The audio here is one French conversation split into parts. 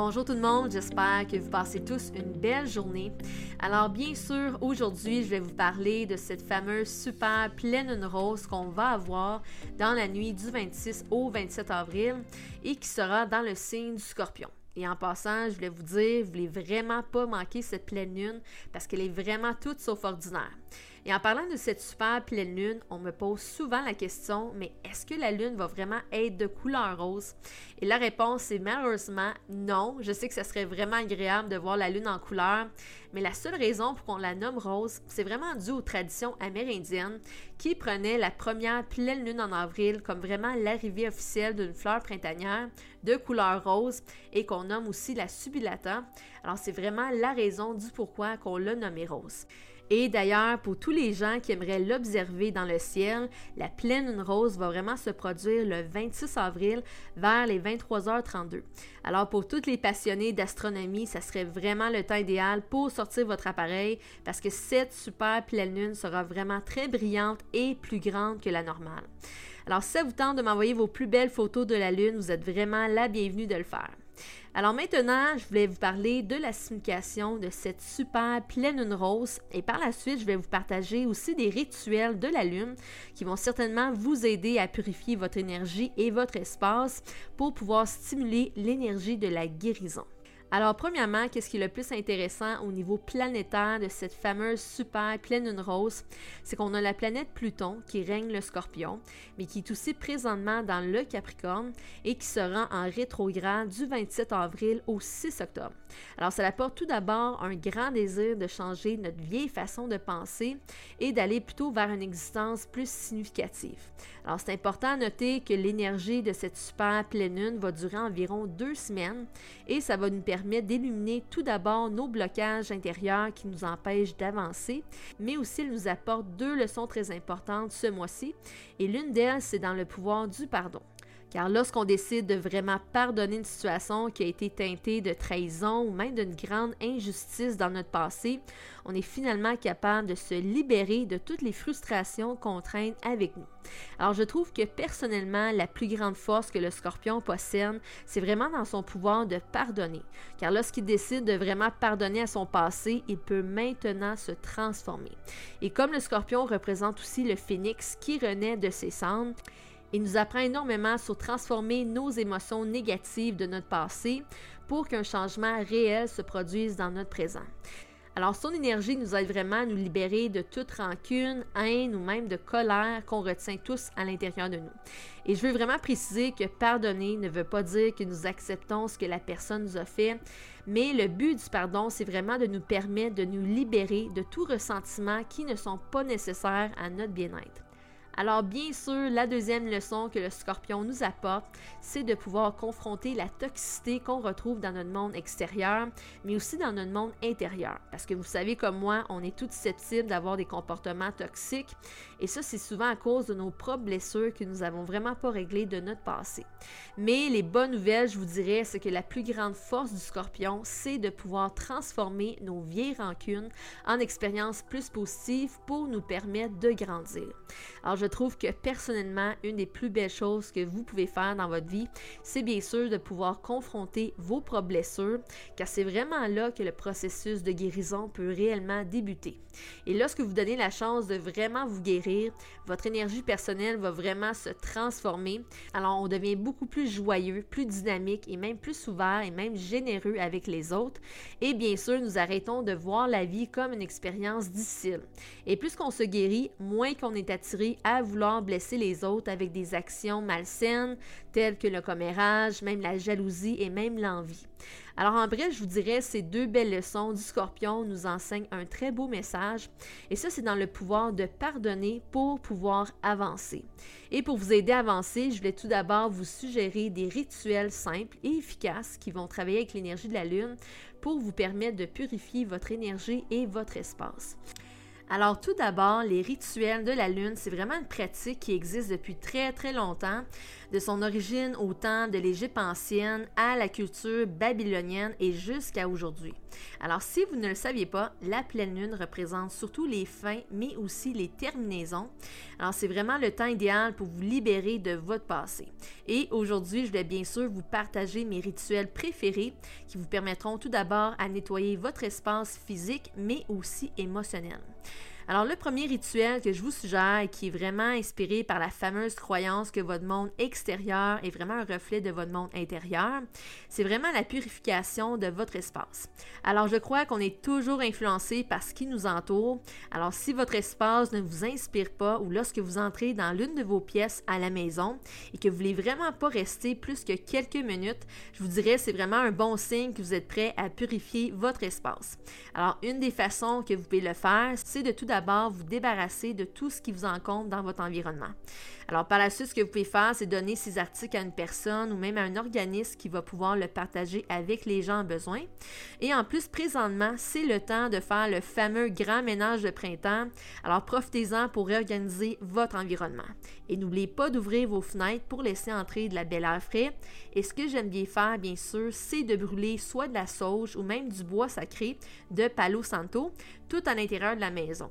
Bonjour tout le monde, j'espère que vous passez tous une belle journée. Alors bien sûr, aujourd'hui, je vais vous parler de cette fameuse super pleine lune rose qu'on va avoir dans la nuit du 26 au 27 avril et qui sera dans le signe du scorpion. Et en passant, je voulais vous dire, vous voulez vraiment pas manquer cette pleine lune parce qu'elle est vraiment toute sauf ordinaire. Et en parlant de cette super pleine lune, on me pose souvent la question, mais est-ce que la lune va vraiment être de couleur rose? Et la réponse est malheureusement non. Je sais que ce serait vraiment agréable de voir la lune en couleur, mais la seule raison pour qu'on la nomme rose, c'est vraiment dû aux traditions amérindiennes qui prenaient la première pleine lune en avril comme vraiment l'arrivée officielle d'une fleur printanière de couleur rose et qu'on nomme aussi la subilata. Alors c'est vraiment la raison du pourquoi qu'on l'a nommée rose. Et d'ailleurs, pour tous les gens qui aimeraient l'observer dans le ciel, la pleine lune rose va vraiment se produire le 26 avril vers les 23h32. Alors pour tous les passionnés d'astronomie, ça serait vraiment le temps idéal pour sortir votre appareil parce que cette super pleine lune sera vraiment très brillante et plus grande que la normale. Alors si ça vous tente de m'envoyer vos plus belles photos de la lune, vous êtes vraiment la bienvenue de le faire. Alors maintenant, je voulais vous parler de la signification de cette super pleine lune rose et par la suite, je vais vous partager aussi des rituels de la lune qui vont certainement vous aider à purifier votre énergie et votre espace pour pouvoir stimuler l'énergie de la guérison. Alors, premièrement, qu'est-ce qui est le plus intéressant au niveau planétaire de cette fameuse super pleine lune rose? C'est qu'on a la planète Pluton qui règne le scorpion, mais qui est aussi présentement dans le Capricorne et qui se rend en rétrograde du 27 avril au 6 octobre. Alors, ça apporte tout d'abord un grand désir de changer notre vieille façon de penser et d'aller plutôt vers une existence plus significative. Alors, c'est important à noter que l'énergie de cette super pleine lune va durer environ deux semaines et ça va nous permettre permet d'illuminer tout d'abord nos blocages intérieurs qui nous empêchent d'avancer, mais aussi elle nous apporte deux leçons très importantes ce mois-ci, et l'une d'elles, c'est dans le pouvoir du pardon. Car lorsqu'on décide de vraiment pardonner une situation qui a été teintée de trahison ou même d'une grande injustice dans notre passé, on est finalement capable de se libérer de toutes les frustrations qu'on traîne avec nous. Alors je trouve que personnellement, la plus grande force que le scorpion possède, c'est vraiment dans son pouvoir de pardonner. Car lorsqu'il décide de vraiment pardonner à son passé, il peut maintenant se transformer. Et comme le scorpion représente aussi le phénix qui renaît de ses cendres, il nous apprend énormément sur transformer nos émotions négatives de notre passé pour qu'un changement réel se produise dans notre présent. Alors, son énergie nous aide vraiment à nous libérer de toute rancune, haine ou même de colère qu'on retient tous à l'intérieur de nous. Et je veux vraiment préciser que pardonner ne veut pas dire que nous acceptons ce que la personne nous a fait, mais le but du pardon, c'est vraiment de nous permettre de nous libérer de tout ressentiment qui ne sont pas nécessaires à notre bien-être. Alors bien sûr, la deuxième leçon que le scorpion nous apporte, c'est de pouvoir confronter la toxicité qu'on retrouve dans notre monde extérieur, mais aussi dans notre monde intérieur. Parce que vous savez comme moi, on est toutes susceptibles d'avoir des comportements toxiques et ça c'est souvent à cause de nos propres blessures que nous n'avons vraiment pas réglées de notre passé. Mais les bonnes nouvelles, je vous dirais, c'est que la plus grande force du scorpion, c'est de pouvoir transformer nos vieilles rancunes en expériences plus positives pour nous permettre de grandir. Alors je trouve que personnellement, une des plus belles choses que vous pouvez faire dans votre vie, c'est bien sûr de pouvoir confronter vos propres blessures, car c'est vraiment là que le processus de guérison peut réellement débuter. Et lorsque vous donnez la chance de vraiment vous guérir, votre énergie personnelle va vraiment se transformer. Alors on devient beaucoup plus joyeux, plus dynamique et même plus ouvert et même généreux avec les autres. Et bien sûr, nous arrêtons de voir la vie comme une expérience difficile. Et plus qu'on se guérit, moins qu'on est attiré à vouloir blesser les autres avec des actions malsaines telles que le commérage, même la jalousie et même l'envie. Alors en bref, je vous dirais, ces deux belles leçons du scorpion nous enseignent un très beau message. Et ça, c'est dans le pouvoir de pardonner pour pouvoir avancer. Et pour vous aider à avancer, je voulais tout d'abord vous suggérer des rituels simples et efficaces qui vont travailler avec l'énergie de la Lune pour vous permettre de purifier votre énergie et votre espace. Alors tout d'abord, les rituels de la lune, c'est vraiment une pratique qui existe depuis très très longtemps, de son origine au temps de l'Égypte ancienne à la culture babylonienne et jusqu'à aujourd'hui. Alors si vous ne le saviez pas, la pleine lune représente surtout les fins mais aussi les terminaisons. Alors c'est vraiment le temps idéal pour vous libérer de votre passé. Et aujourd'hui, je vais bien sûr vous partager mes rituels préférés qui vous permettront tout d'abord à nettoyer votre espace physique mais aussi émotionnel. Alors, le premier rituel que je vous suggère qui est vraiment inspiré par la fameuse croyance que votre monde extérieur est vraiment un reflet de votre monde intérieur, c'est vraiment la purification de votre espace. Alors, je crois qu'on est toujours influencé par ce qui nous entoure. Alors, si votre espace ne vous inspire pas ou lorsque vous entrez dans l'une de vos pièces à la maison et que vous voulez vraiment pas rester plus que quelques minutes, je vous dirais c'est vraiment un bon signe que vous êtes prêt à purifier votre espace. Alors, une des façons que vous pouvez le faire, c'est de tout d'abord d'abord vous débarrasser de tout ce qui vous encombre dans votre environnement. Alors, par la suite, ce que vous pouvez faire, c'est donner ces articles à une personne ou même à un organisme qui va pouvoir le partager avec les gens en besoin. Et en plus, présentement, c'est le temps de faire le fameux grand ménage de printemps. Alors, profitez-en pour réorganiser votre environnement. Et n'oubliez pas d'ouvrir vos fenêtres pour laisser entrer de la belle air frais. Et ce que j'aime bien faire, bien sûr, c'est de brûler soit de la sauge ou même du bois sacré de Palo Santo tout à l'intérieur de la maison.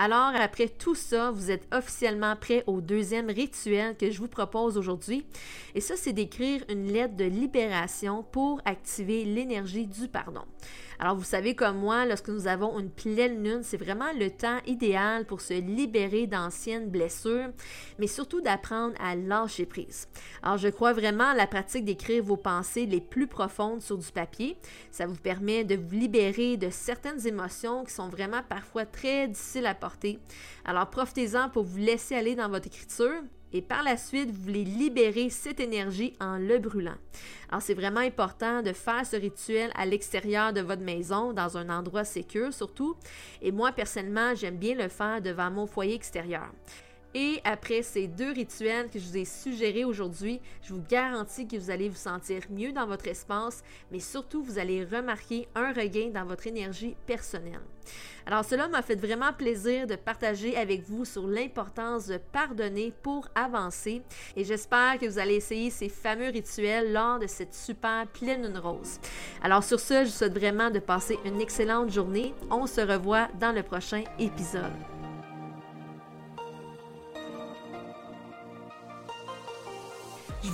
Alors, après tout ça, vous êtes officiellement prêt au deuxième rituel que je vous propose aujourd'hui. Et ça, c'est d'écrire une lettre de libération pour activer l'énergie du pardon. Alors, vous savez comme moi, lorsque nous avons une pleine lune, c'est vraiment le temps idéal pour se libérer d'anciennes blessures, mais surtout d'apprendre à lâcher prise. Alors, je crois vraiment à la pratique d'écrire vos pensées les plus profondes sur du papier. Ça vous permet de vous libérer de certaines émotions qui sont vraiment parfois très difficiles à porter. Alors, profitez-en pour vous laisser aller dans votre écriture et par la suite, vous voulez libérer cette énergie en le brûlant. Alors, c'est vraiment important de faire ce rituel à l'extérieur de votre maison, dans un endroit sécur surtout. Et moi, personnellement, j'aime bien le faire devant mon foyer extérieur. Et après ces deux rituels que je vous ai suggérés aujourd'hui, je vous garantis que vous allez vous sentir mieux dans votre espace, mais surtout vous allez remarquer un regain dans votre énergie personnelle. Alors cela m'a fait vraiment plaisir de partager avec vous sur l'importance de pardonner pour avancer et j'espère que vous allez essayer ces fameux rituels lors de cette super pleine lune rose. Alors sur ce, je vous souhaite vraiment de passer une excellente journée. On se revoit dans le prochain épisode.